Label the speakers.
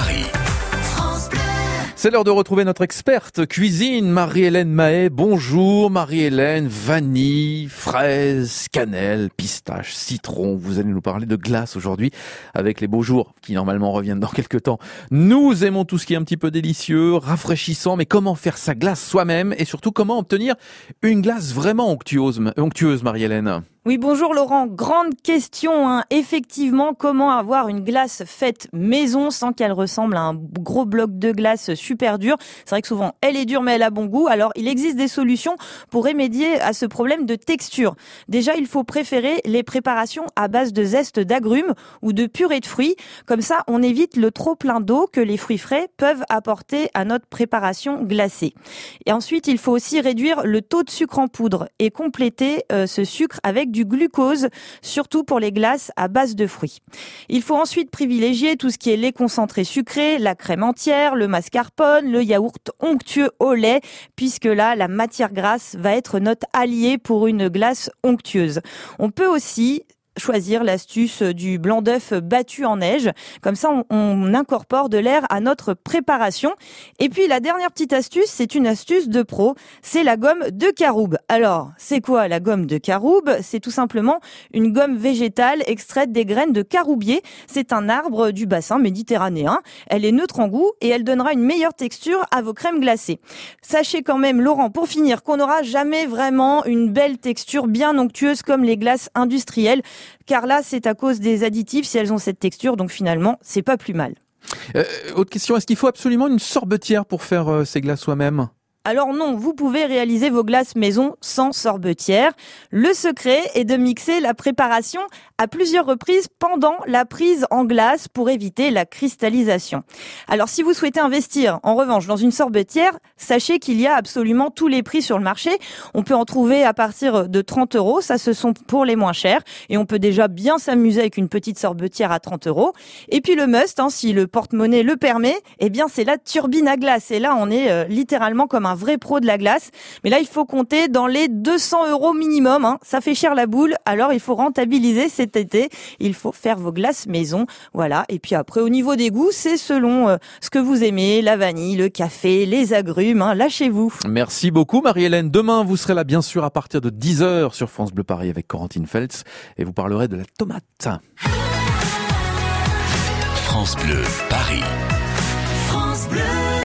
Speaker 1: Paris.
Speaker 2: C'est l'heure de retrouver notre experte cuisine, Marie-Hélène Mahé. Bonjour Marie-Hélène, vanille, fraise, cannelle, pistache, citron. Vous allez nous parler de glace aujourd'hui avec les beaux jours qui normalement reviennent dans quelques temps. Nous aimons tout ce qui est un petit peu délicieux, rafraîchissant, mais comment faire sa glace soi-même et surtout comment obtenir une glace vraiment onctueuse, onctueuse Marie-Hélène?
Speaker 3: Oui, bonjour Laurent. Grande question. Hein. Effectivement, comment avoir une glace faite maison sans qu'elle ressemble à un gros bloc de glace super dur? C'est vrai que souvent, elle est dure, mais elle a bon goût. Alors, il existe des solutions pour remédier à ce problème de texture. Déjà, il faut préférer les préparations à base de zeste d'agrumes ou de purée de fruits. Comme ça, on évite le trop plein d'eau que les fruits frais peuvent apporter à notre préparation glacée. Et ensuite, il faut aussi réduire le taux de sucre en poudre et compléter euh, ce sucre avec du glucose, surtout pour les glaces à base de fruits. Il faut ensuite privilégier tout ce qui est lait concentré sucré, la crème entière, le mascarpone, le yaourt onctueux au lait, puisque là, la matière grasse va être notre allié pour une glace onctueuse. On peut aussi choisir l'astuce du blanc d'œuf battu en neige. Comme ça, on, incorpore de l'air à notre préparation. Et puis la dernière petite astuce, c'est une astuce de pro, c'est la gomme de caroube. Alors, c'est quoi la gomme de caroube? C'est tout simplement une gomme végétale extraite des graines de caroubier. C'est un arbre du bassin méditerranéen. Elle est neutre en goût et elle donnera une meilleure texture à vos crèmes glacées. Sachez quand même, Laurent, pour finir, qu'on n'aura jamais vraiment une belle texture bien onctueuse comme les glaces industrielles car là, c'est à cause des additifs si elles ont cette texture, donc finalement, c'est pas plus mal.
Speaker 2: Euh, autre question, est-ce qu'il faut absolument une sorbetière pour faire euh, ces glaces soi-même?
Speaker 3: Alors non, vous pouvez réaliser vos glaces maison sans sorbetière. Le secret est de mixer la préparation à plusieurs reprises pendant la prise en glace pour éviter la cristallisation. Alors si vous souhaitez investir en revanche dans une sorbetière, sachez qu'il y a absolument tous les prix sur le marché. On peut en trouver à partir de 30 euros, ça ce sont pour les moins chers. Et on peut déjà bien s'amuser avec une petite sorbetière à 30 euros. Et puis le must, hein, si le porte-monnaie le permet, eh bien c'est la turbine à glace. Et là on est euh, littéralement comme un un vrai pro de la glace. Mais là, il faut compter dans les 200 euros minimum. Hein. Ça fait cher la boule. Alors, il faut rentabiliser cet été. Il faut faire vos glaces maison. Voilà. Et puis après, au niveau des goûts, c'est selon euh, ce que vous aimez. La vanille, le café, les agrumes. Hein. Lâchez-vous.
Speaker 2: Merci beaucoup, Marie-Hélène. Demain, vous serez là, bien sûr, à partir de 10h sur France Bleu Paris avec Corentine Feltz. Et vous parlerez de la tomate.
Speaker 1: France Bleu Paris. France Bleu.